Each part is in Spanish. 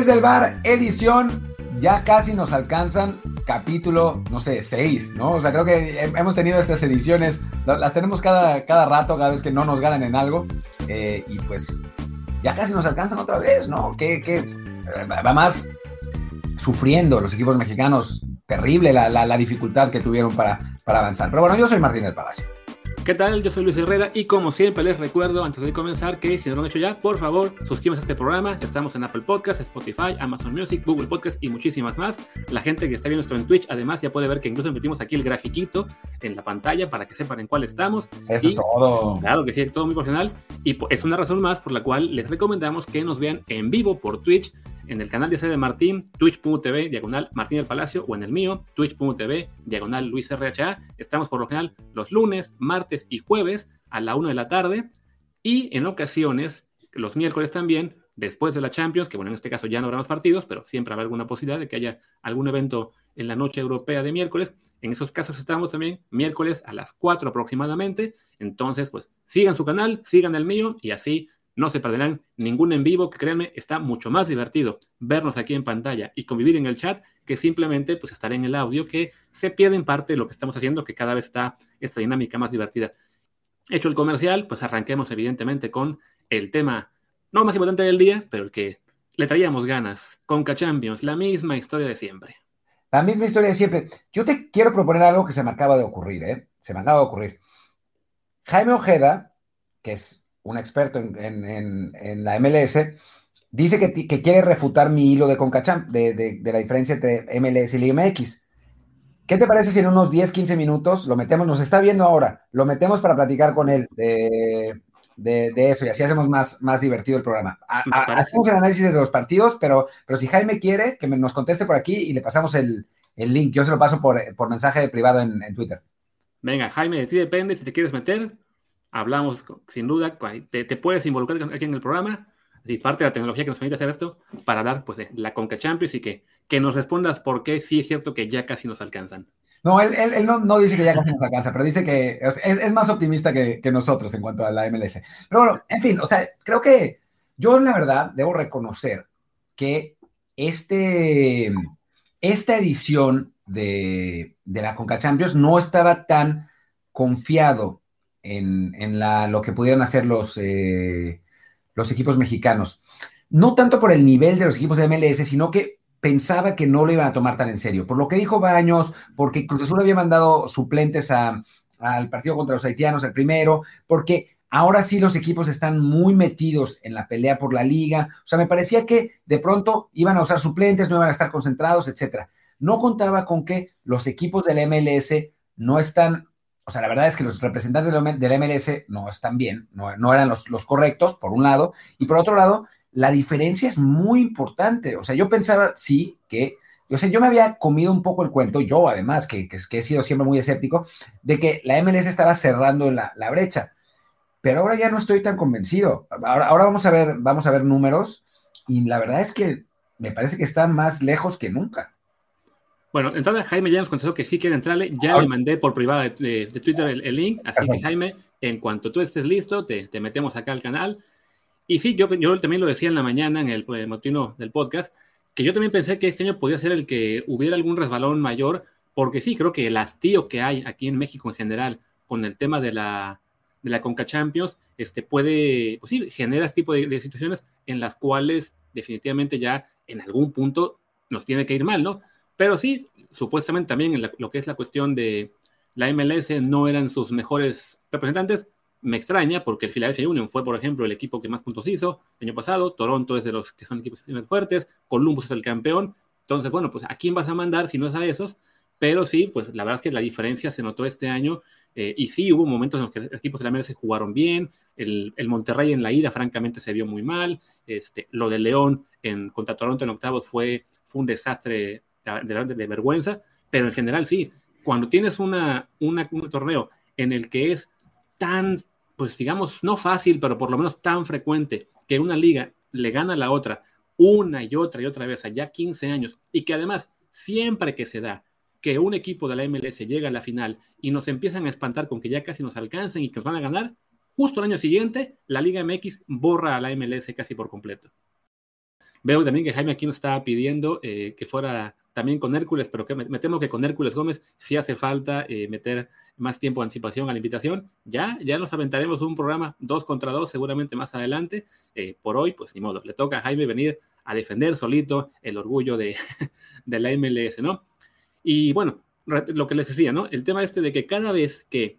Desde el bar, edición, ya casi nos alcanzan capítulo, no sé, 6, ¿no? O sea, creo que hemos tenido estas ediciones, las tenemos cada, cada rato, cada vez que no nos ganan en algo, eh, y pues ya casi nos alcanzan otra vez, ¿no? Que, que va más sufriendo los equipos mexicanos, terrible la, la, la dificultad que tuvieron para, para avanzar. Pero bueno, yo soy Martín del Palacio. ¿Qué tal? Yo soy Luis Herrera y como siempre les recuerdo antes de comenzar que si no lo han hecho ya, por favor suscríbanse a este programa. Estamos en Apple Podcasts, Spotify, Amazon Music, Google Podcasts y muchísimas más. La gente que está viendo esto en Twitch además ya puede ver que incluso metimos aquí el grafiquito en la pantalla para que sepan en cuál estamos. Eso es todo. Claro que sí, todo muy profesional. Y es una razón más por la cual les recomendamos que nos vean en vivo por Twitch en el canal de sede de Martín, twitch.tv, diagonal Martín del Palacio, o en el mío, twitch.tv, diagonal Luis RHA. Estamos por lo general los lunes, martes y jueves a la 1 de la tarde. Y en ocasiones, los miércoles también, después de la Champions, que bueno, en este caso ya no habrá más partidos, pero siempre habrá alguna posibilidad de que haya algún evento en la noche europea de miércoles. En esos casos estamos también miércoles a las 4 aproximadamente. Entonces, pues sigan su canal, sigan el mío y así no se perderán ningún en vivo, que créanme, está mucho más divertido vernos aquí en pantalla y convivir en el chat que simplemente pues estar en el audio, que se pierde en parte lo que estamos haciendo, que cada vez está esta dinámica más divertida. Hecho el comercial, pues arranquemos evidentemente con el tema no más importante del día, pero el que le traíamos ganas. Conca Champions, la misma historia de siempre. La misma historia de siempre. Yo te quiero proponer algo que se me acaba de ocurrir, ¿eh? Se me acaba de ocurrir. Jaime Ojeda, que es un experto en, la MLS, dice que, quiere refutar mi hilo de Concachamp, de, la diferencia entre MLS y Liga MX. ¿Qué te parece si en unos 10, 15 minutos lo metemos? Nos está viendo ahora, lo metemos para platicar con él de, eso y así hacemos más, más divertido el programa. hacemos el análisis de los partidos, pero, pero si Jaime quiere, que nos conteste por aquí y le pasamos el, link. Yo se lo paso por, mensaje de privado en, en Twitter. Venga, Jaime, de ti depende si te quieres meter hablamos sin duda, te, puedes involucrar aquí en el programa, y parte de la tecnología que nos permite hacer esto, para hablar pues, de la Conca Champions y que, que nos respondas por qué sí es cierto que ya casi nos alcanzan. No, él, él, no, dice que ya casi nos alcanza, pero dice que es, más optimista que, que, nosotros en cuanto a la MLS. Pero bueno, en fin, o sea, creo que yo la verdad debo reconocer que este, esta edición de, de la Conca Champions no estaba tan confiado en, la, lo que pudieran hacer los, eh, los equipos mexicanos. No tanto por el nivel de los equipos de MLS, sino que pensaba que no lo iban a tomar tan en serio. Por lo que dijo Baños, porque Cruz Azul había mandado suplentes al partido contra los haitianos, el primero, porque ahora sí los equipos están muy metidos en la pelea por la liga. O sea, me parecía que de pronto iban a usar suplentes, no iban a estar concentrados, etcétera. No contaba con que los equipos del MLS no están o sea, la verdad es que los representantes del MLS no están bien, no, eran los, correctos, por un lado, y por otro lado, la diferencia es muy importante. O sea, yo pensaba, sí, que, o sea, yo me había comido un poco el cuento, yo además, que, he sido siempre muy escéptico, de que la MLS estaba cerrando la, brecha. Pero ahora ya no estoy tan convencido. Ahora, ahora vamos, a ver, vamos a ver números, y la verdad es que me parece que está más lejos que nunca. Bueno, entonces Jaime ya nos contestó que sí quiere entrarle. Ya le mandé por privada de, Twitter el, link. Así que Jaime, en cuanto tú estés listo, te, metemos acá al canal. Y sí, yo, yo también lo decía en la mañana en el, el motino del podcast, que yo también pensé que este año podía ser el que hubiera algún resbalón mayor, porque sí, creo que el hastío que hay aquí en México en general con el tema de la, de la Conca Champions, este, puede, pues sí, genera este tipo de, de situaciones en las cuales definitivamente ya en algún punto nos tiene que ir mal, ¿no? Pero sí, supuestamente también en lo que es la cuestión de la MLS no eran sus mejores representantes. Me extraña porque el Philadelphia Union fue, por ejemplo, el equipo que más puntos hizo el año pasado. Toronto es de los que son equipos fuertes. Columbus es el campeón. Entonces, bueno, pues a quién vas a mandar si no es a esos. Pero sí, pues la verdad es que la diferencia se notó este año. Eh, y sí, hubo momentos en los que los equipos de la MLS jugaron bien. El, Monterrey en la ida, francamente, se vio muy mal. Este, lo de León en, contra Toronto en octavos fue, fue un desastre de, vergüenza, pero en general sí, cuando tienes una, un torneo en el que es tan, pues digamos, no fácil, pero por lo menos tan frecuente que una liga le gana a la otra una y otra y otra vez allá 15 años y que además siempre que se da que un equipo de la MLS llega a la final y nos empiezan a espantar con que ya casi nos alcanzan y que nos van a ganar, justo el año siguiente la Liga MX borra a la MLS casi por completo. Veo también que Jaime aquí nos estaba pidiendo eh, que fuera también con Hércules, pero que me, temo que con Hércules Gómez sí hace falta eh, meter más tiempo de anticipación a la invitación. Ya, ya nos aventaremos un programa dos contra dos seguramente más adelante. Eh, por hoy, pues ni modo, le toca a Jaime venir a defender solito el orgullo de, de la MLS, ¿no? Y bueno, lo que les decía, ¿no? El tema este de que cada vez que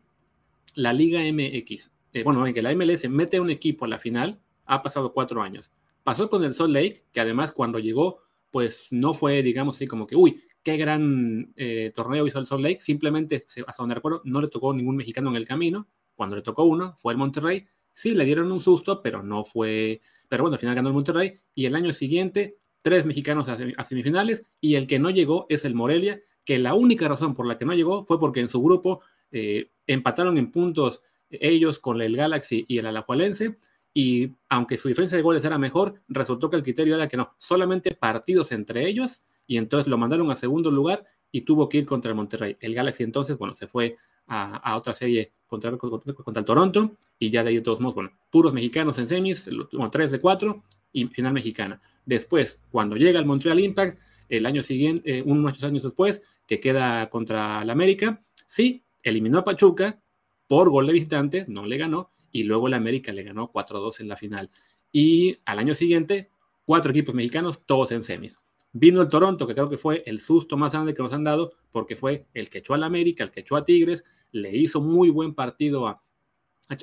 la Liga MX, eh, bueno, que la MLS mete un equipo a la final, ha pasado cuatro años. Pasó con el Salt Lake, que además cuando llegó, pues no fue, digamos así, como que, uy, qué gran eh, torneo hizo el Salt Lake. Simplemente, hasta donde recuerdo, no le tocó ningún mexicano en el camino. Cuando le tocó uno, fue el Monterrey. Sí, le dieron un susto, pero no fue. Pero bueno, al final ganó el Monterrey. Y el año siguiente, tres mexicanos a, semifinales. Y el que no llegó es el Morelia, que la única razón por la que no llegó fue porque en su grupo eh, empataron en puntos ellos con el Galaxy y el Alajualense. Y aunque su diferencia de goles era mejor, resultó que el criterio era que no, solamente partidos entre ellos y entonces lo mandaron a segundo lugar y tuvo que ir contra el Monterrey. El Galaxy entonces, bueno, se fue a, otra serie contra, contra, el Toronto y ya de ahí todos modos, bueno, puros mexicanos en semis, bueno, 3 de 4 y final mexicana. Después, cuando llega el Montreal Impact, el año siguiente, eh, unos años después, que queda contra el América, sí, eliminó a Pachuca por gol de visitante, no le ganó, y luego el América le ganó 4-2 en la final. Y al año siguiente, cuatro equipos mexicanos, todos en semis. Vino el Toronto, que creo que fue el susto más grande que nos han dado, porque fue el que echó al América, el que echó a Tigres, le hizo muy buen partido a,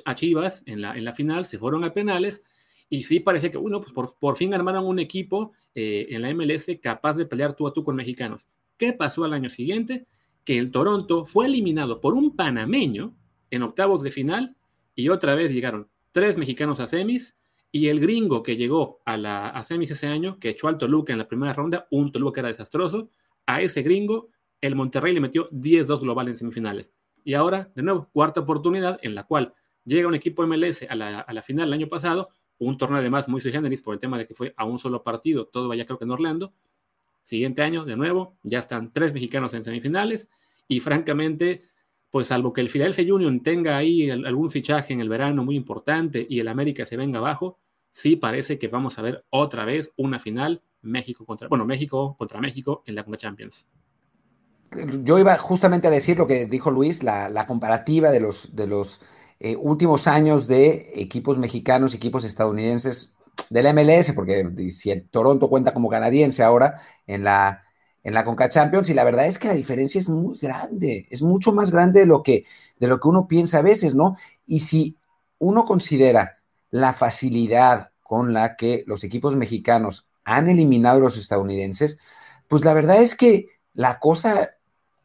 a Chivas en la, en la final, se fueron a penales, y sí parece que, bueno, pues por, por fin armaron un equipo eh, en la MLS capaz de pelear tú a tú con mexicanos. ¿Qué pasó al año siguiente? Que el Toronto fue eliminado por un panameño en octavos de final, y otra vez llegaron tres mexicanos a semis, y el gringo que llegó a la a semis ese año, que echó al Toluca en la primera ronda, un Toluca que era desastroso, a ese gringo el Monterrey le metió 10-2 global en semifinales. Y ahora, de nuevo, cuarta oportunidad en la cual llega un equipo MLS a la, a la final el año pasado, un torneo además muy sui generis por el tema de que fue a un solo partido, todo vaya creo que en Orlando. Siguiente año, de nuevo, ya están tres mexicanos en semifinales y francamente, pues salvo que el Philadelphia Union tenga ahí algún fichaje en el verano muy importante y el América se venga abajo, sí parece que vamos a ver otra vez una final México contra, bueno, México contra México en la Conca Champions. Yo iba justamente a decir lo que dijo Luis, la, comparativa de los, de los eh, últimos años de equipos mexicanos, equipos estadounidenses del MLS, porque si el Toronto cuenta como canadiense ahora en la, en la Conca Champions y la verdad es que la diferencia es muy grande, es mucho más grande de lo que, de lo que uno piensa a veces, ¿no? Y si uno considera la facilidad con la que los equipos mexicanos han eliminado a los estadounidenses, pues la verdad es que la cosa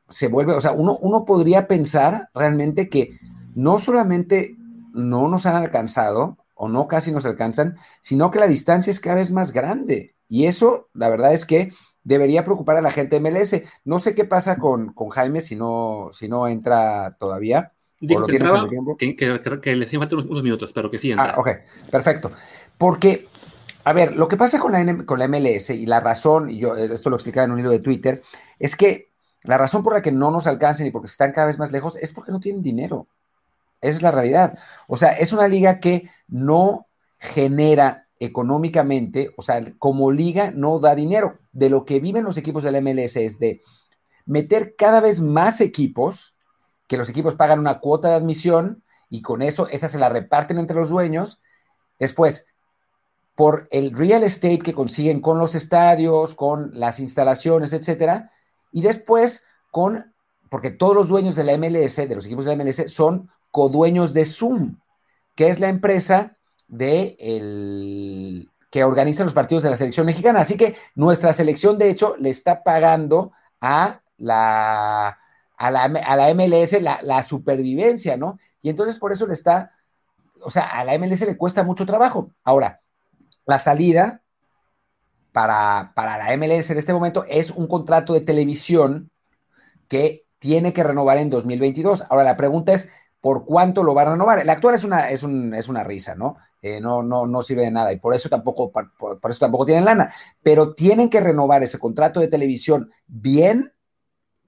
se vuelve, o sea, uno, uno podría pensar realmente que no solamente no nos han alcanzado o no casi nos alcanzan, sino que la distancia es cada vez más grande. Y eso, la verdad es que debería preocupar a la gente MLS. No sé qué pasa con, con Jaime si no, si no entra todavía. Dijo que, entraba, que, que, le hacían falta unos, minutos, pero que sí entra. Ah, ok, perfecto. Porque, a ver, lo que pasa con la, con la MLS y la razón, y yo esto lo explicaba en un hilo de Twitter, es que la razón por la que no nos alcancen y porque están cada vez más lejos es porque no tienen dinero. Esa es la realidad. O sea, es una liga que no genera económicamente, o sea, como liga no da dinero. De lo que viven los equipos del MLS es de meter cada vez más equipos, que los equipos pagan una cuota de admisión y con eso esa se la reparten entre los dueños. Después, por el real estate que consiguen con los estadios, con las instalaciones, etcétera, y después con, porque todos los dueños de la MLS, de los equipos de la MLS, son codueños de Zoom, que es la empresa de el, que organiza los partidos de la selección mexicana. Así que nuestra selección, de hecho, le está pagando a la, a la, a la MLS la, supervivencia, ¿no? Y entonces por eso le está, o sea, a la MLS le cuesta mucho trabajo. Ahora, la salida para, para la MLS en este momento es un contrato de televisión que tiene que renovar en 2022. Ahora, la pregunta es, ¿por cuánto lo va a renovar? El actual es una, es, un, es una risa, ¿no? Eh, no, no, no sirve de nada y por eso, tampoco, por, eso tampoco tienen lana, pero tienen que renovar ese contrato de televisión bien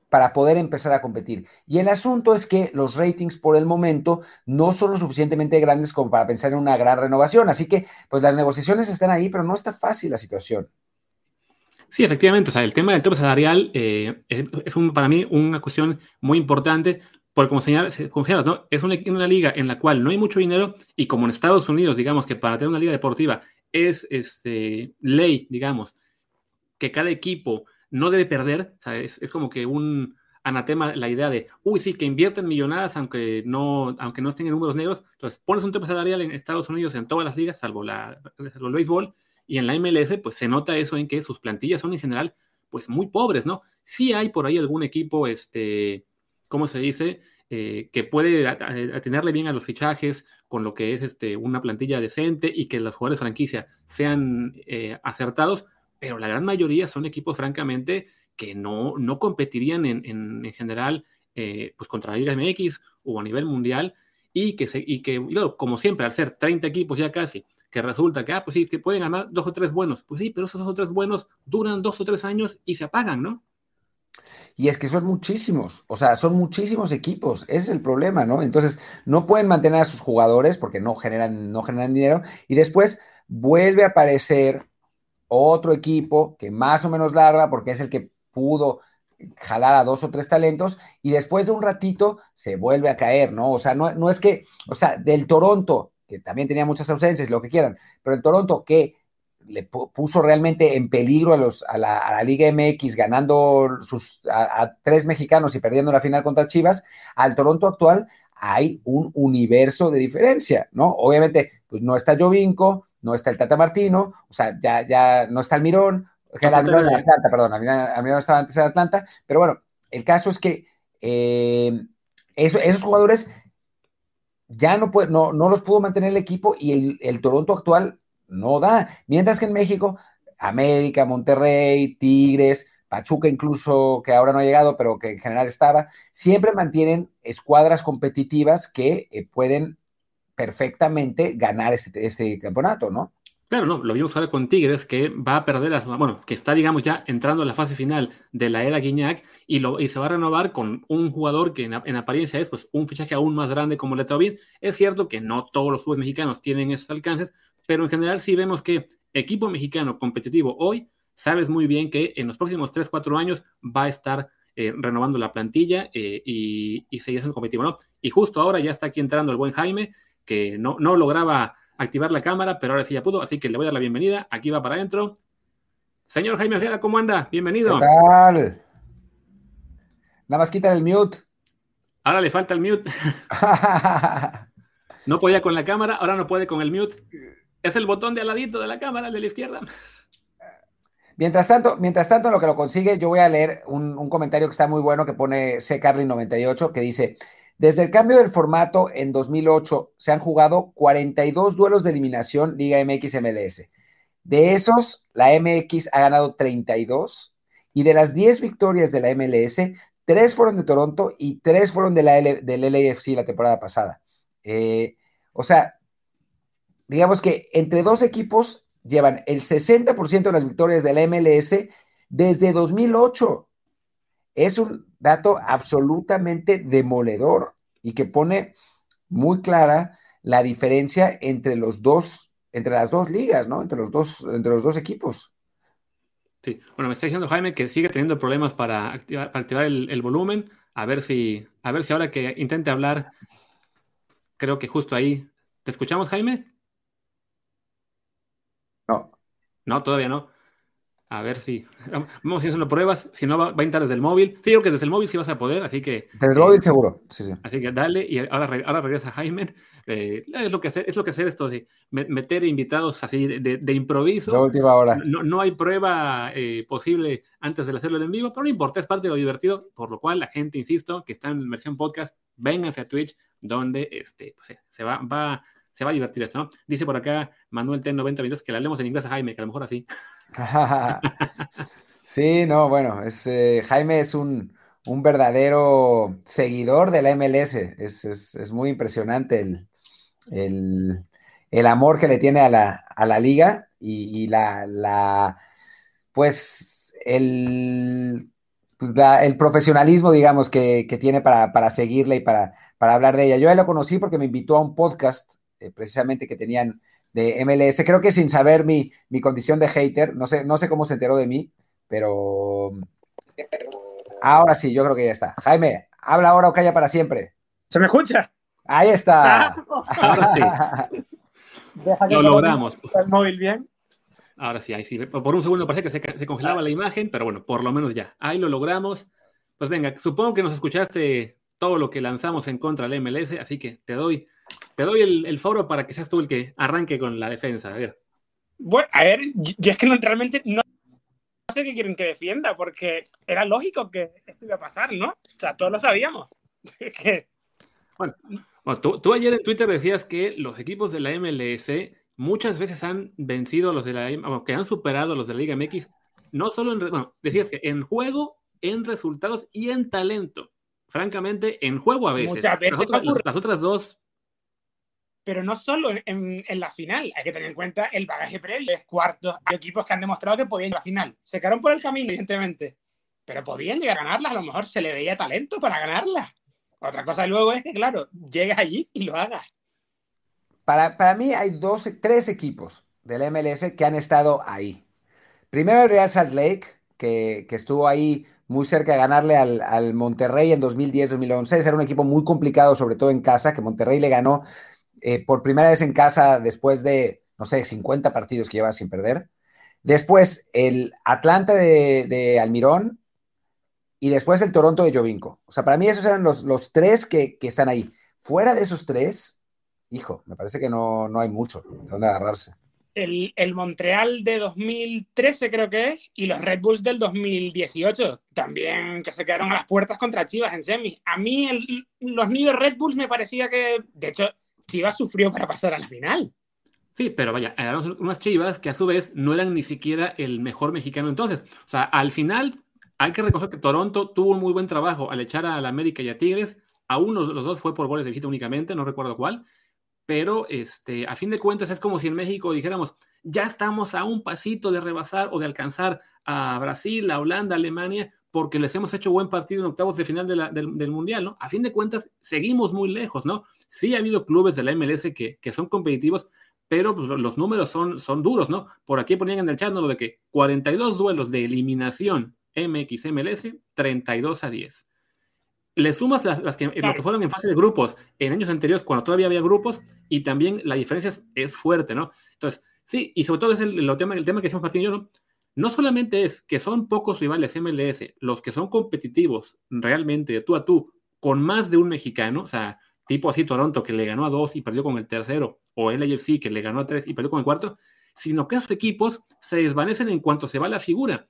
para poder empezar a competir. Y el asunto es que los ratings por el momento no son lo suficientemente grandes como para pensar en una gran renovación. Así que, pues las negociaciones están ahí, pero no está fácil la situación. Sí, efectivamente. O sea, el tema del tope salarial eh, es, para mí una cuestión muy importante porque como señalas, ¿no? es una, una, liga en la cual no hay mucho dinero y como en Estados Unidos, digamos que para tener una liga deportiva es este, ley, digamos, que cada equipo no debe perder, es, es, como que un anatema la idea de, uy, sí, que invierten millonadas aunque no, aunque no estén en números negros, entonces pones un tope salarial en Estados Unidos en todas las ligas, salvo, la, salvo el béisbol, y en la MLS, pues se nota eso en que sus plantillas son en general, pues muy pobres, ¿no? Sí hay por ahí algún equipo, este, ¿cómo se dice? Eh, que puede atenerle bien a los fichajes con lo que es este, una plantilla decente y que los jugadores franquicia sean eh, acertados, pero la gran mayoría son equipos, francamente, que no, no competirían en, en, general eh, pues contra la Liga MX o a nivel mundial y que, se, y que como siempre, al ser 30 equipos ya casi, que resulta que, ah, pues sí, que pueden ganar dos o tres buenos. Pues sí, pero esos dos o tres buenos duran dos o tres años y se apagan, ¿no? Y es que son muchísimos, o sea, son muchísimos equipos, ese es el problema, ¿no? Entonces, no pueden mantener a sus jugadores porque no generan, no generan dinero y después vuelve a aparecer otro equipo que más o menos larga porque es el que pudo jalar a dos o tres talentos y después de un ratito se vuelve a caer, ¿no? O sea, no, no es que, o sea, del Toronto que también tenía muchas ausencias, lo que quieran, pero el Toronto que le puso realmente en peligro a, los, a, la, Liga MX, ganando sus, a, tres mexicanos y perdiendo la final contra Chivas, al Toronto actual hay un universo de diferencia, ¿no? Obviamente, pues no está Jovinko, no está el Tata Martino, o sea, ya, ya no está el Mirón, que el Almirón de Atlanta, perdón, Almirón estaba antes en Atlanta, pero bueno, el caso es que eh, esos jugadores ya no, puede, no, no los pudo mantener el equipo y el, Toronto actual no da. Mientras que en México, América, Monterrey, Tigres, Pachuca incluso, que ahora no ha llegado, pero que en general estaba, siempre mantienen escuadras competitivas que eh, pueden perfectamente ganar este, este campeonato, ¿no? Claro, no, lo vimos ahora con Tigres, que va a perder, las, bueno, que está, digamos, ya entrando en la fase final de la era Guiñac y, lo, y se va a renovar con un jugador que en, apariencia es pues, un fichaje aún más grande como bien. Es cierto que no todos los clubes mexicanos tienen esos alcances, pero en general sí vemos que equipo mexicano competitivo hoy, sabes muy bien que en los próximos 3, 4 años va a estar eh, renovando la plantilla eh, y, y seguir siendo competitivo, ¿no? Y justo ahora ya está aquí entrando el buen Jaime, que no, no lograba activar la cámara, pero ahora sí ya pudo, así que le voy a dar la bienvenida. Aquí va para adentro. Señor Jaime Ojeda, ¿cómo anda? Bienvenido. ¿Qué tal? Nada más quita el mute. Ahora le falta el mute. no podía con la cámara, ahora no puede con el mute. Es el botón de al ladito de la cámara, el de la izquierda. Mientras tanto, mientras tanto, en lo que lo consigue, yo voy a leer un, comentario que está muy bueno que pone C. Carly98, que dice: desde el cambio del formato en 2008 se han jugado 42 duelos de eliminación Liga MX MLS. De esos, la MX ha ganado 32 y de las 10 victorias de la MLS, 3 fueron de Toronto y 3 fueron de la del LAFC la temporada pasada. Eh, o sea, digamos que entre dos equipos llevan el 60% de las victorias de la MLS desde 2008. Es un dato absolutamente demoledor y que pone muy clara la diferencia entre los dos, entre las dos ligas, ¿no? Entre los dos, entre los dos equipos. Sí, bueno, me está diciendo Jaime que sigue teniendo problemas para activar, activar el, volumen. A ver si, a ver si ahora que intente hablar, creo que justo ahí. ¿Te escuchamos, Jaime? No. No, todavía no. A ver si. Vamos haciendo pruebas. Si no, va, a entrar desde el móvil. Sí, creo que desde el móvil sí vas a poder, así que. Desde el móvil seguro. Sí, sí. Así que dale. Y ahora, ahora regresa Jaime. Eh, es, lo que hacer, es lo que hacer esto de meter invitados así de, improviso. La última hora. No, no hay prueba eh, posible antes de hacerlo en vivo, pero no importa, es parte de lo divertido. Por lo cual, la gente, insisto, que está en versión podcast, vénganse a Twitch, donde este, pues, se va, va se va a divertir esto, ¿no? Dice por acá Manuel T9022 que le hablemos en inglés a Jaime, que a lo mejor así. sí, no, bueno, es, eh, Jaime es un, verdadero seguidor de la MLS. Es, muy impresionante el, amor que le tiene a la, liga y, la, pues, el, pues, el profesionalismo, digamos, que, tiene para, para seguirla y para, para hablar de ella. Yo ya lo conocí porque me invitó a un podcast eh, precisamente que tenían de MLS. Creo que sin saber mi, mi condición de hater, no sé, no sé cómo se enteró de mí, pero ahora sí, yo creo que ya está. Jaime, habla ahora o calla para siempre. ¿Se me escucha? Ahí está. ahora sí. Lo logramos. ¿El móvil bien? Ahora sí, ahí sí. Por un segundo parece que se, congelaba la imagen, pero bueno, por lo menos ya. Ahí lo logramos. Pues venga, supongo que nos escuchaste todo lo que lanzamos en contra del MLS, así que te doy, te doy el, foro para que seas tú el que arranque con la defensa. A ver. Bueno, a ver, yo es que realmente no sé qué quieren que defienda, porque era lógico que esto iba a pasar, ¿no? O sea, todos lo sabíamos. Bueno, tú, ayer en Twitter decías que los equipos de la MLS muchas veces han vencido a los de la que han superado a los de la Liga MX, no solo en, bueno, decías que en juego, en resultados y en talento. Francamente, en juego a veces. Muchas veces las otras, dos pero no solo en, la final, hay que tener en cuenta el bagaje previo. Es cuarto, hay equipos que han demostrado que podían ir a la final. Se quedaron por el camino, evidentemente, pero podían llegar a ganarla. A lo mejor se le veía talento para ganarla. Otra cosa luego es que, claro, llegas allí y lo hagas. Para, para mí hay dos, tres equipos del MLS que han estado ahí. Primero el Real Salt Lake, que, estuvo ahí muy cerca de ganarle al, Monterrey en 2010-2011. Era un equipo muy complicado, sobre todo en casa, que Monterrey le ganó eh, por primera vez en casa después de, no sé, 50 partidos que lleva sin perder. Después el Atlanta de, Almirón y después el Toronto de Jovinko. O sea, para mí esos eran los, los tres que, que, están ahí. Fuera de esos tres, hijo, me parece que no, hay mucho de dónde agarrarse. El, Montreal de 2013 creo que es, y los Red Bulls del 2018, también que se quedaron a las puertas contra Chivas en semis. A mí los New Red Bulls me parecía que, de hecho, Chivas sufrió para pasar a la final. Sí, pero vaya, eran unas Chivas que a su vez no eran ni siquiera el mejor mexicano entonces. O sea, al final hay que reconocer que Toronto tuvo un muy buen trabajo al echar a la América y a Tigres. A uno de los dos fue por goles de visita únicamente, no recuerdo cuál pero este, a fin de cuentas es como si en México dijéramos, ya estamos a un pasito de rebasar o de alcanzar a Brasil, a Holanda, a Alemania, porque les hemos hecho buen partido en octavos de final del, Mundial, ¿no? A fin de cuentas, seguimos muy lejos, ¿no? Sí ha habido clubes de la MLS que, que son competitivos, pero pues, los números son, son duros, ¿no? Por aquí ponían en el chat, ¿no? Lo de que 42 duelos de eliminación MX-MLS, 32 a 10 le sumas las, que, lo que fueron en fase de grupos en años anteriores, cuando todavía había grupos, y también la diferencia es, fuerte, ¿no? Entonces, sí, y sobre todo es el, tema, el tema que decimos Martín y yo, ¿no? No solamente es que son pocos rivales MLS los que son competitivos realmente de tú a tú con más de un mexicano, o sea, tipo así Toronto que le ganó a dos y perdió con el tercero, o el que le ganó a tres y perdió con el cuarto, sino que esos equipos se desvanecen en cuanto se va la figura.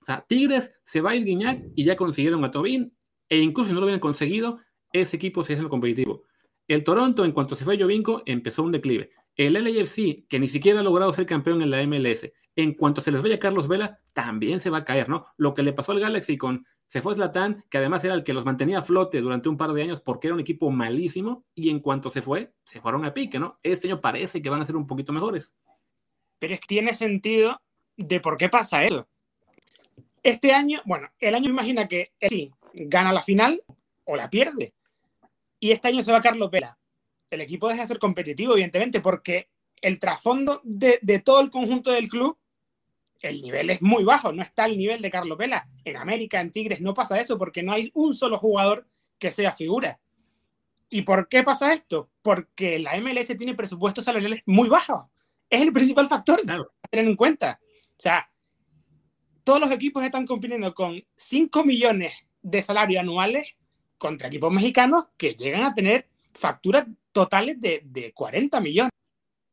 O sea, Tigres se va a ir Guiñac y ya consiguieron a Tobin, e incluso si no lo hubieran conseguido, ese equipo se hizo el competitivo. El Toronto, en cuanto se fue Jovinko, empezó un declive. El LAFC, que ni siquiera ha logrado ser campeón en la MLS, en cuanto se les vaya Carlos Vela, también se va a caer, ¿no? Lo que le pasó al Galaxy con se fue Zlatan, que además era el que los mantenía a flote durante un par de años porque era un equipo malísimo, y en cuanto se fue, se fueron a pique, ¿no? Este año parece que van a ser un poquito mejores. Pero es tiene sentido de por qué pasa eso. Este año, bueno, el año imagina que sí, gana la final o la pierde. Y este año se va Carlos Vela. El equipo deja de ser competitivo, evidentemente, porque el trasfondo de, todo el conjunto del club, el nivel es muy bajo, no está al nivel de Carlos Vela. En América, en Tigres, no pasa eso porque no hay un solo jugador que sea figura. ¿Y por qué pasa esto? Porque la MLS tiene presupuestos salariales muy bajos. Es el principal factor a tener en cuenta. O sea, todos los equipos están compitiendo con 5 millones de salario anuales contra equipos mexicanos que llegan a tener facturas totales de, de 40 millones,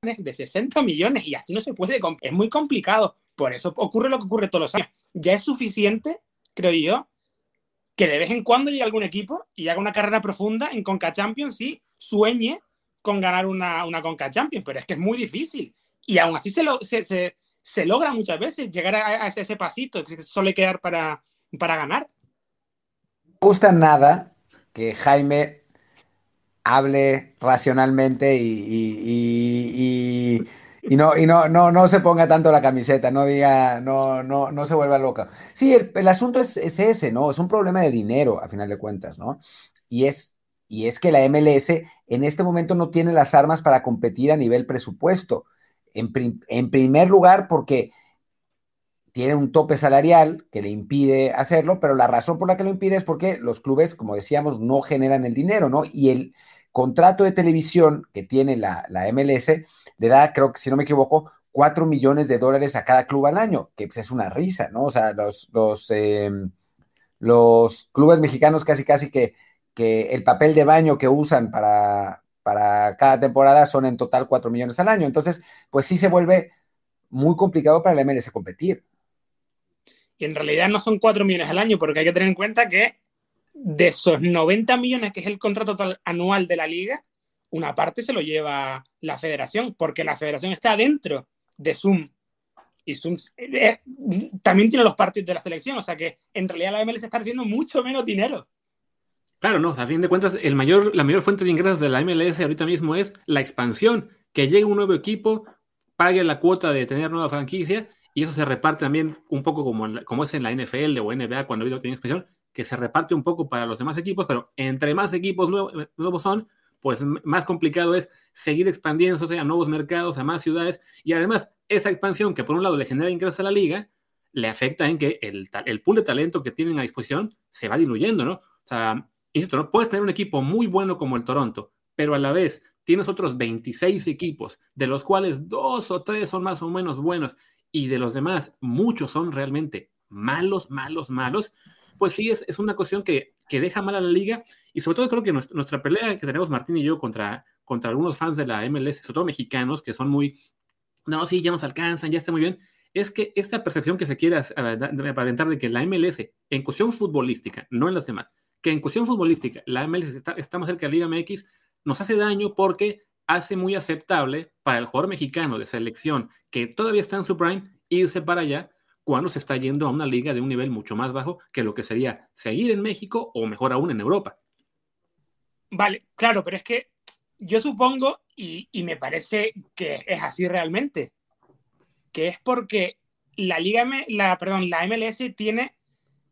de 60 millones, y así no se puede. Es muy complicado. Por eso ocurre lo que ocurre todos los años. Ya es suficiente, creo yo, que de vez en cuando llegue algún equipo y haga una carrera profunda en Conca Champions y sueñe con ganar una, una Conca Champions, pero es que es muy difícil. Y aún así se, lo, se, se, logra muchas veces llegar a, ese, pasito que suele quedar para, para ganar gusta nada que Jaime hable racionalmente y, no, y no, no, no se ponga tanto la camiseta, no diga, no, no, no se vuelva loca. Sí, el, asunto es, ese, ¿no? Es un problema de dinero, a final de cuentas, ¿no? Y es, y es que la MLS en este momento no tiene las armas para competir a nivel presupuesto. En, en primer lugar, porque tiene un tope salarial que le impide hacerlo, pero la razón por la que lo impide es porque los clubes, como decíamos, no generan el dinero, ¿no? Y el contrato de televisión que tiene la, la MLS le da, creo que si no me equivoco, 4 millones de dólares a cada club al año, que pues, es una risa, ¿no? O sea, los, los, em, los clubes mexicanos casi casi que, que el papel de baño que usan para, para cada temporada son en total 4 millones al año. Entonces, pues sí se vuelve muy complicado para la MLS competir. Y en realidad no son 4 millones al año, porque hay que tener en cuenta que de esos 90 millones, que es el contrato total anual de la liga, una parte se lo lleva la federación, porque la federación está dentro de Zoom. Y Zoom eh, también tiene los partidos de la selección, o sea que en realidad la MLS está recibiendo mucho menos dinero. Claro, no, a fin de cuentas, el mayor, la mayor fuente de ingresos de la MLS ahorita mismo es la expansión, que llegue un nuevo equipo, pague la cuota de tener nueva franquicia, y eso se reparte también un poco como, como es en la NFL o NBA cuando ha habido expansión, que se reparte un poco para los demás equipos, pero entre más equipos nuevos son, pues más complicado es seguir expandiéndose a nuevos mercados, a más ciudades, y además esa expansión que por un lado le genera ingresos a la liga, le afecta en que el, el pool de talento que tienen a disposición se va diluyendo, ¿no? O sea, insisto, ¿no? Puedes tener un equipo muy bueno como el Toronto, pero a la vez tienes otros 26 equipos, de los cuales dos o tres son más o menos buenos, y de los demás muchos son realmente malos, malos, malos, pues sí es, es una cuestión que que deja mal a la liga y sobre todo creo que nuestra, pelea que tenemos Martín y yo contra, contra algunos fans de la MLS, sobre todo mexicanos, que son muy, no, sí, ya nos alcanzan, ya está muy bien, es que esta percepción que se quiere aparentar de que la MLS, en cuestión futbolística, no en las demás, que en cuestión futbolística la MLS está, más cerca de la Liga MX, nos hace daño porque hace muy aceptable para el jugador mexicano de selección que todavía está en su prime irse para allá cuando se está yendo a una liga de un nivel mucho más bajo que lo que sería seguir en México o mejor aún en Europa. Vale, claro, pero es que yo supongo, y, me parece que es así realmente, que es porque la Liga, la, perdón, la MLS tiene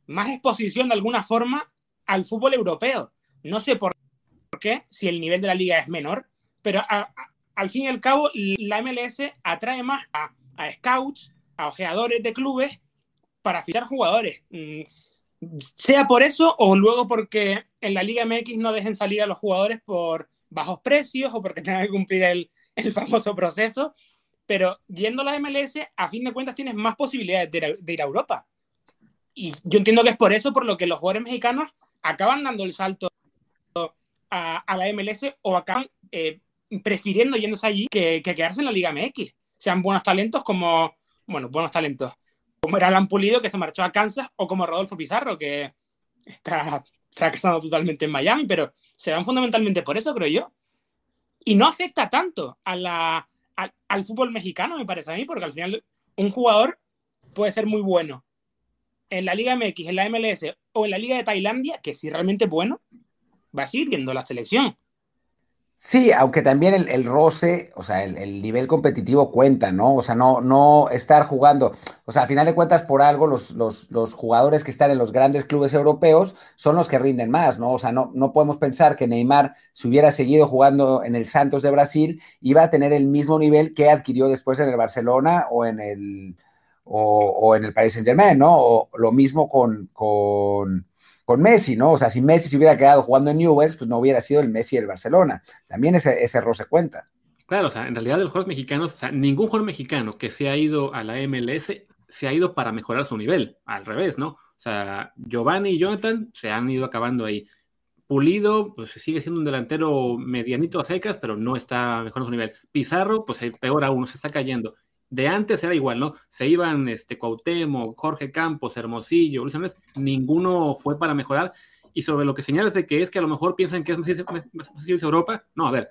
más exposición de alguna forma al fútbol europeo. No sé por qué, si el nivel de la liga es menor, pero al fin y al cabo la MLS atrae más a, a scouts, a ojeadores de clubes para fichar jugadores. Mm, sea por eso o luego porque en la Liga MX no dejen salir a los jugadores por bajos precios o porque tengan que cumplir el, famoso proceso. Pero yendo a la MLS, a fin de cuentas tienes más posibilidades de ir, a, Europa. Y yo entiendo que es por eso por lo que los jugadores mexicanos acaban dando el salto a, la MLS o acaban eh, prefiriendo yéndose allí que, que, quedarse en la Liga MX. Sean buenos talentos como bueno, buenos talentos, como era Alan Pulido, que se marchó a Kansas, o como Rodolfo Pizarro, que está fracasando totalmente en Miami, pero se van fundamentalmente por eso, creo yo. Y no afecta tanto a la, al fútbol mexicano, me parece a mí, porque al final un jugador puede ser muy bueno en la Liga MX, en la MLS o en la Liga de Tailandia, que si realmente es bueno, va a seguir viendo la selección. Sí, aunque también el, roce, o sea, el, nivel competitivo cuenta, ¿no? O sea, no, no estar jugando, o sea, a final de cuentas, por algo, los, los, los, jugadores que están en los grandes clubes europeos son los que rinden más, ¿no? O sea, no, no podemos pensar que Neymar, si hubiera seguido jugando en el Santos de Brasil, iba a tener el mismo nivel que adquirió después en el Barcelona o en el, o, en el Paris Saint Germain, ¿no? O lo mismo con, con con Messi, ¿no? O sea, si Messi se hubiera quedado jugando en Newells, pues no hubiera sido el Messi del Barcelona. También ese, ese error se cuenta. Claro, o sea, en realidad los jugadores mexicanos, o sea, ningún jugador mexicano que se ha ido a la MLS se ha ido para mejorar su nivel, al revés, ¿no? O sea, Giovanni y Jonathan se han ido acabando ahí. Pulido, pues sigue siendo un delantero medianito a secas, pero no está mejorando su nivel. Pizarro, pues peor aún, se está cayendo de antes era igual, ¿no? Se iban este, Cuauhtémoc, Jorge Campos, Hermosillo, Luis Andrés, ninguno fue para mejorar. Y sobre lo que señalas de que es que a lo mejor piensan que es más fácil Europa, no, a ver,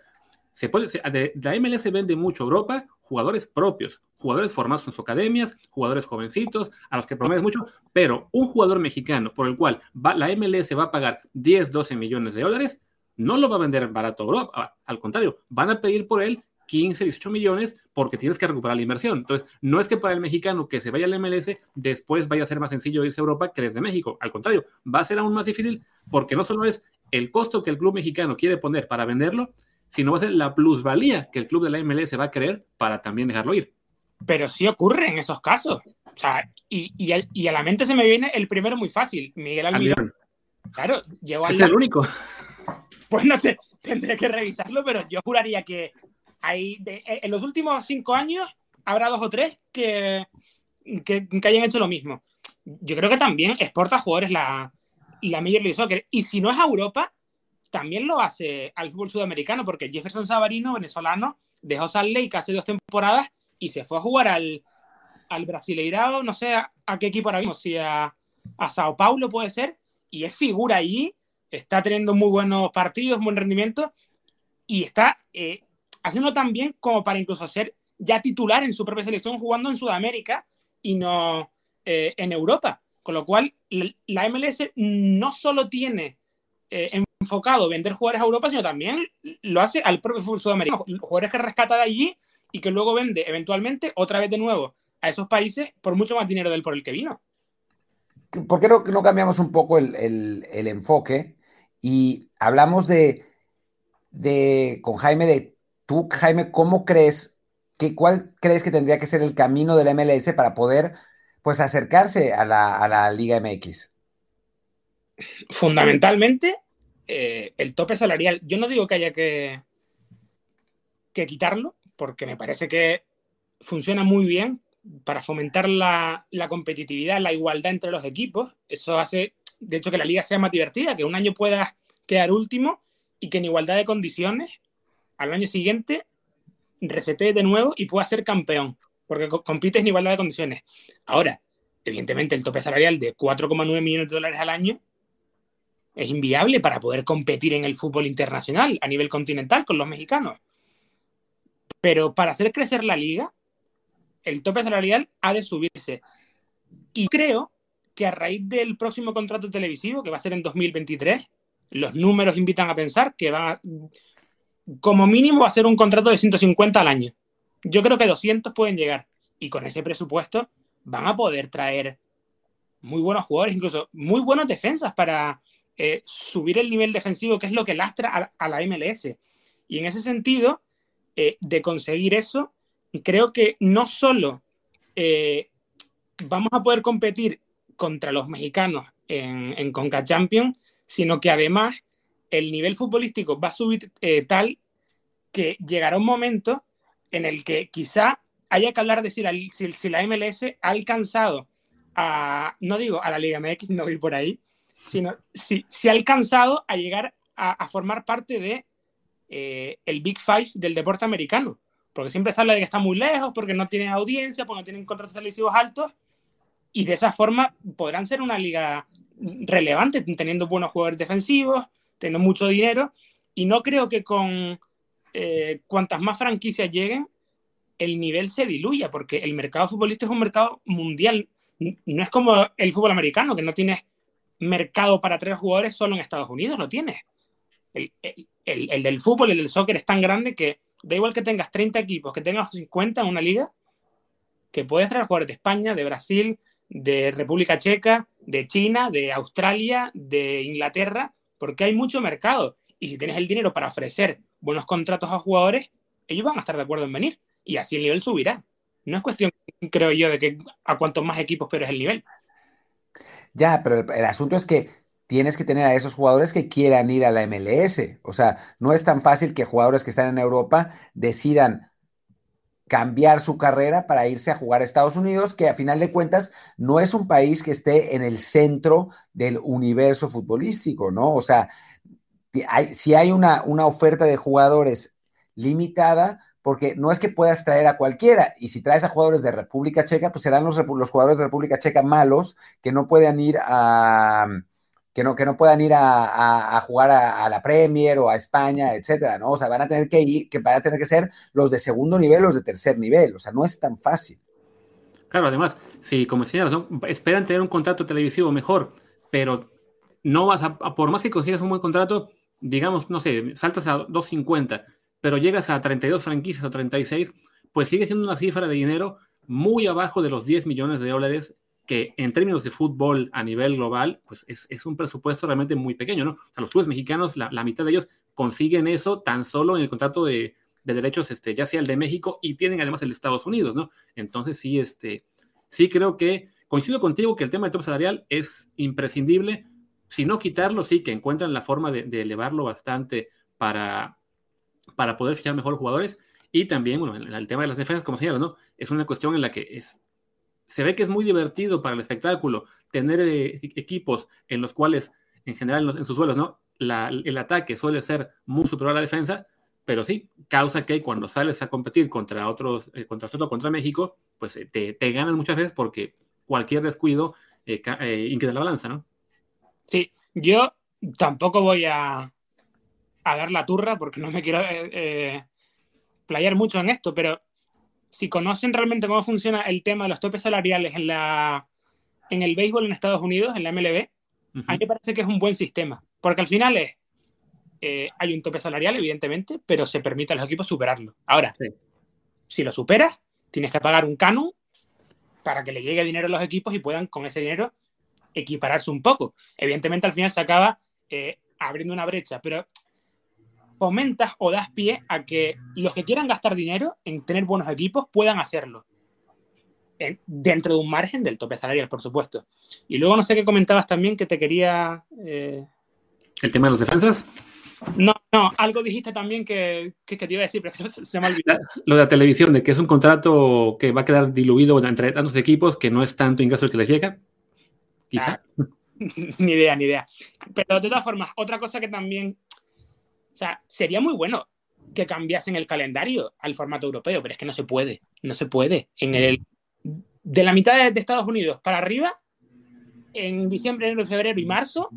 se puede, de, la MLS vende mucho Europa, jugadores propios, jugadores formados en sus academias, jugadores jovencitos, a los que prometes mucho, pero un jugador mexicano por el cual va, la MLS va a pagar 10, 12 millones de dólares, no lo va a vender barato Europa, al contrario, van a pedir por él 15, 18 millones porque tienes que recuperar la inversión. Entonces, no es que para el mexicano que se vaya al MLS después vaya a ser más sencillo irse a Europa que desde México. Al contrario, va a ser aún más difícil porque no solo es el costo que el club mexicano quiere poner para venderlo, sino va a ser la plusvalía que el club de la MLS va a querer para también dejarlo ir. pero sí ocurre en esos casos. O sea, y, y, a la mente se me viene el primero muy fácil, Miguel Almirón. Claro, llegó al. Este es el único. Pues no te, tendré que revisarlo, pero yo juraría que hay en los últimos cinco años habrá dos o tres que, que, hayan hecho lo mismo. Yo creo que también exporta jugadores la, la Major League Soccer. Y si no es a Europa, también lo hace al fútbol sudamericano, porque Jefferson Savarino, venezolano, dejó Salt Lake hace dos temporadas y se fue a jugar al, al Brasileirao, no sé a, qué equipo ahora mismo, si a, a, Sao Paulo puede ser, y es figura allí, está teniendo muy buenos partidos, buen rendimiento, y está eh, haciendo tan bien como para incluso ser ya titular en su propia selección jugando en Sudamérica y no eh, en Europa. Con lo cual, la MLS no solo tiene eh, enfocado vender jugadores a Europa, sino también lo hace al propio fútbol sudamericano. Jugadores que rescata de allí y que luego vende eventualmente otra vez de nuevo a esos países por mucho más dinero del por el que vino. ¿Por qué no, cambiamos un poco el, el, enfoque y hablamos de, de, con Jaime, de tú, Jaime, ¿cómo crees que, cuál crees que tendría que ser el camino del MLS para poder pues acercarse a la, Liga MX? Fundamentalmente, eh, el tope salarial. Yo no digo que haya que, que quitarlo, porque me parece que funciona muy bien para fomentar la, competitividad, la igualdad entre los equipos. Eso hace, de hecho, que la liga sea más divertida, que un año puedas quedar último y que en igualdad de condiciones, al año siguiente, resete de nuevo y puedas ser campeón porque compites en igualdad de condiciones. Ahora, evidentemente, el tope salarial de 4,9 millones de dólares al año es inviable para poder competir en el fútbol internacional a nivel continental con los mexicanos. Pero para hacer crecer la liga, el tope salarial ha de subirse. Y creo que a raíz del próximo contrato televisivo, que va a ser en 2023, los números invitan a pensar que va, como mínimo, va a ser un contrato de 150 al año yo creo que 200 pueden llegar. Y con ese presupuesto van a poder traer muy buenos jugadores, incluso muy buenas defensas para eh, subir el nivel defensivo, que es lo que lastra a, la MLS. Y en ese sentido, eh, de conseguir eso, creo que no solo eh, vamos a poder competir contra los mexicanos en, en Conca Champions, sino que además el nivel futbolístico va a subir tal que llegará un momento en el que quizá haya que hablar de si la, si, la MLS ha alcanzado a, no digo a la Liga MX, no ir por ahí, sino si, si ha alcanzado a llegar a, formar parte de eh, el Big Five del deporte americano. Porque siempre se habla de que está muy lejos, porque no tienen audiencia, porque no tienen contratos televisivos altos, y de esa forma podrán ser una liga relevante, teniendo buenos jugadores defensivos, teniendo mucho dinero, y no creo que con eh, cuantas más franquicias lleguen, el nivel se diluya, porque el mercado futbolista es un mercado mundial. No es como el fútbol americano, que no tienes mercado para tres jugadores solo en Estados Unidos, lo tienes. El, el, del fútbol, el del soccer es tan grande que da igual que tengas 30 equipos, que tengas 50 en una liga, que puedes traer jugadores de España, de Brasil, de República Checa, de China, de Australia, de Inglaterra, porque hay mucho mercado. Y si tienes el dinero para ofrecer buenos contratos a jugadores, ellos van a estar de acuerdo en venir y así el nivel subirá. No es cuestión, creo yo, de que a cuantos más equipos pero es el nivel. Ya, pero el, asunto es que tienes que tener a esos jugadores que quieran ir a la MLS. O sea, no es tan fácil que jugadores que están en Europa decidan cambiar su carrera para irse a jugar a Estados Unidos, que a final de cuentas no es un país que esté en el centro del universo futbolístico, ¿no? O sea, si hay una, una oferta de jugadores limitada, porque no es que puedas traer a cualquiera, y si traes a jugadores de República Checa, pues serán los, los jugadores de República Checa malos que no puedan ir a que no, que no puedan ir a, jugar a, la Premier o a España, etcétera, ¿no? O sea, van a tener que ir, que van a tener que ser los de segundo nivel, los de tercer nivel, o sea, no es tan fácil. Claro, además, si como decías, esperan tener un contrato televisivo mejor, pero no vas a, por más que consigas un buen contrato, digamos, no sé, saltas a 250, pero llegas a 32 franquicias o 36, pues sigue siendo una cifra de dinero muy abajo de los 10 millones de dólares que en términos de fútbol a nivel global, pues es, un presupuesto realmente muy pequeño, ¿no? O sea, los clubes mexicanos, la, mitad de ellos consiguen eso tan solo en el contrato de, de derechos, este, ya sea el de México y tienen además el de Estados Unidos, ¿no? Entonces sí, este, sí creo que coincido contigo que el tema del top salarial es imprescindible. Si no quitarlo, sí, que encuentran la forma de, elevarlo bastante para, para poder fichar mejores jugadores. Y también, bueno, el, tema de las defensas, como señalas, ¿no? Es una cuestión en la que es, se ve que es muy divertido para el espectáculo tener eh, equipos en los cuales, en general, en, sus duelos, ¿no? el ataque suele ser muy superior a la defensa, pero sí, causa que cuando sales a competir contra otros, eh, contra otro, contra México, pues eh, te, te, ganan muchas veces porque cualquier descuido eh la balanza, ¿no? Sí, yo tampoco voy a, a dar la turra porque no me quiero playar mucho en esto, pero si conocen realmente cómo funciona el tema de los topes salariales en, la, en el béisbol en Estados Unidos, en la MLB, a mí me parece que es un buen sistema, porque al final es eh, hay un tope salarial, evidentemente, pero se permite a los equipos superarlo. Ahora, si lo superas, tienes que pagar un canon para que le llegue dinero a los equipos y puedan con ese dinero equipararse un poco. Evidentemente, al final se acaba eh, abriendo una brecha, pero fomentas o das pie a que los que quieran gastar dinero en tener buenos equipos puedan hacerlo. dentro de un margen del tope salarial, por supuesto. Y luego no sé qué comentabas también que te quería... Eh, ¿El tema de los defensas? No, no, algo dijiste también que, que, te iba a decir, pero se, me olvidó. Lo de la televisión, de que es un contrato que va a quedar diluido entre tantos equipos, que no es tanto ingreso el que les llega. Quizá. Ah, ni idea, ni idea. Pero de todas formas, otra cosa que también. O sea, sería muy bueno que cambiasen el calendario al formato europeo, pero es que no se puede. No se puede. En el, de la mitad de, de Estados Unidos para arriba, en diciembre, enero, febrero y marzo,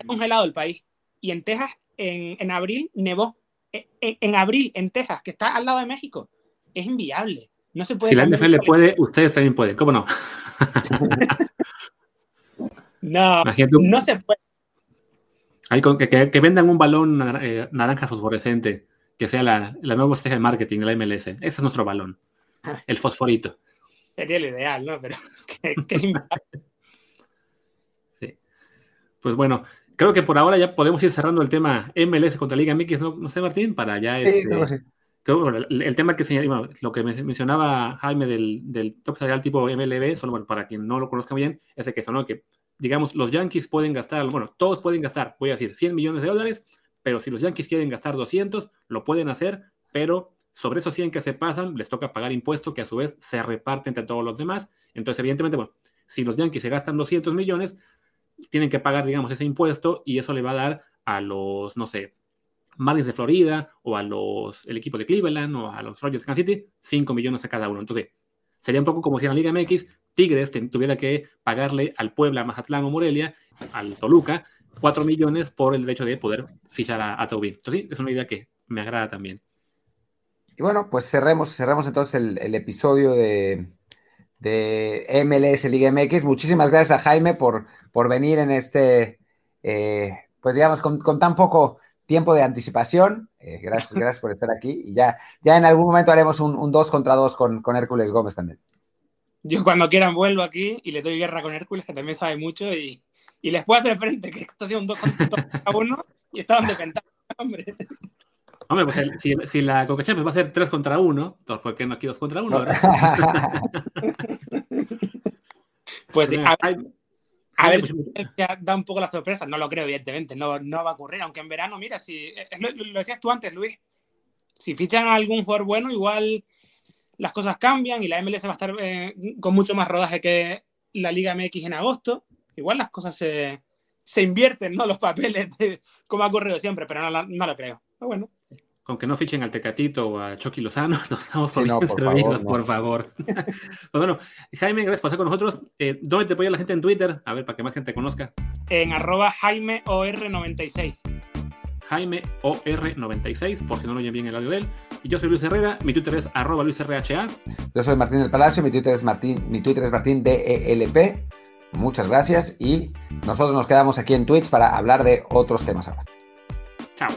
ha congelado el país. Y en Texas en, abril nevó. E, e, en, abril, en Texas, que está al lado de México. Es inviable. No se puede. Si la NFL puede, ustedes también pueden. ¿Cómo no? no, no se puede. Que, vendan un balón eh, naranja fosforescente, que sea la, la nueva estrategia de marketing de la MLS. Ese es nuestro balón. El fosforito. Sería lo ideal, ¿no? Pero sí. Pues bueno, creo que por ahora ya podemos ir cerrando el tema MLS contra Liga MX, ¿no, sé, Martín? Para ya... Sí, este, el, tema que bueno, lo que mencionaba Jaime del, del top salarial tipo MLB, solo bueno, para quien no lo conozca bien, es de que eso, ¿no? Que, digamos, los Yankees pueden gastar, bueno, todos pueden gastar, voy a decir, 100 millones de dólares, pero si los Yankees quieren gastar 200, lo pueden hacer, pero sobre esos 100 que se pasan, les toca pagar impuestos que a su vez se reparten entre todos los demás. Entonces, evidentemente, bueno, si los Yankees se gastan 200 millones, tienen que pagar, digamos, ese impuesto y eso le va a dar a los, no sé, Marlins de Florida o a los, el equipo de Cleveland o a los Rogers de Kansas City, 5 millones a cada uno. Entonces, sería un poco como si en la Liga MX Tigres tuviera que pagarle al Puebla, Mazatlán o Morelia, al Toluca, 4 millones por el derecho de poder fichar a, a Entonces, sí, es una idea que me agrada también. Y bueno, pues cerremos, cerremos entonces el episodio de, de MLS Liga MX. Muchísimas gracias a Jaime por, por venir en este, eh, pues digamos, con, tan poco tiempo de anticipación. Eh, gracias, gracias por estar aquí. Y ya, ya en algún momento haremos un 2 contra 2 con, con Hércules Gómez también. Yo cuando quieran vuelvo aquí y le doy guerra con Hércules, que también sabe mucho, y, y les puedo hacer frente que esto ha sido un 2 contra 1 y estaban defendiendo, hombre. Hombre, pues si, si, la Coca Champions va a ser 3 contra 1, ¿por qué no aquí 2 contra 1? pues a, a ver si da un poco la sorpresa. No lo creo, evidentemente. No, no va a ocurrir. Aunque en verano, mira, si lo, lo, decías tú antes, Luis. Si fichan a algún jugador bueno, igual las cosas cambian y la MLS va a estar eh, con mucho más rodaje que la Liga MX en agosto. Igual las cosas se, se invierten, ¿no? Los papeles, como ha ocurrido siempre, pero no, no lo creo. Pero bueno con que no fichen al Tecatito o a Chucky Lozano, nos damos por, no, por favor. Por favor. pues bueno, Jaime, gracias por estar con nosotros. Eh, ¿Dónde te puede la gente en Twitter? A ver, para que más gente conozca. En arroba JaimeOR96. JaimeOR96, por si no lo oyen bien el audio de él. Yo soy Luis Herrera, mi Twitter es arroba LuisRHA. Yo soy Martín del Palacio, mi Twitter es Martín, mi Twitter es Martín DELP. Muchas gracias y nosotros nos quedamos aquí en Twitch para hablar de otros temas ahora. Chao.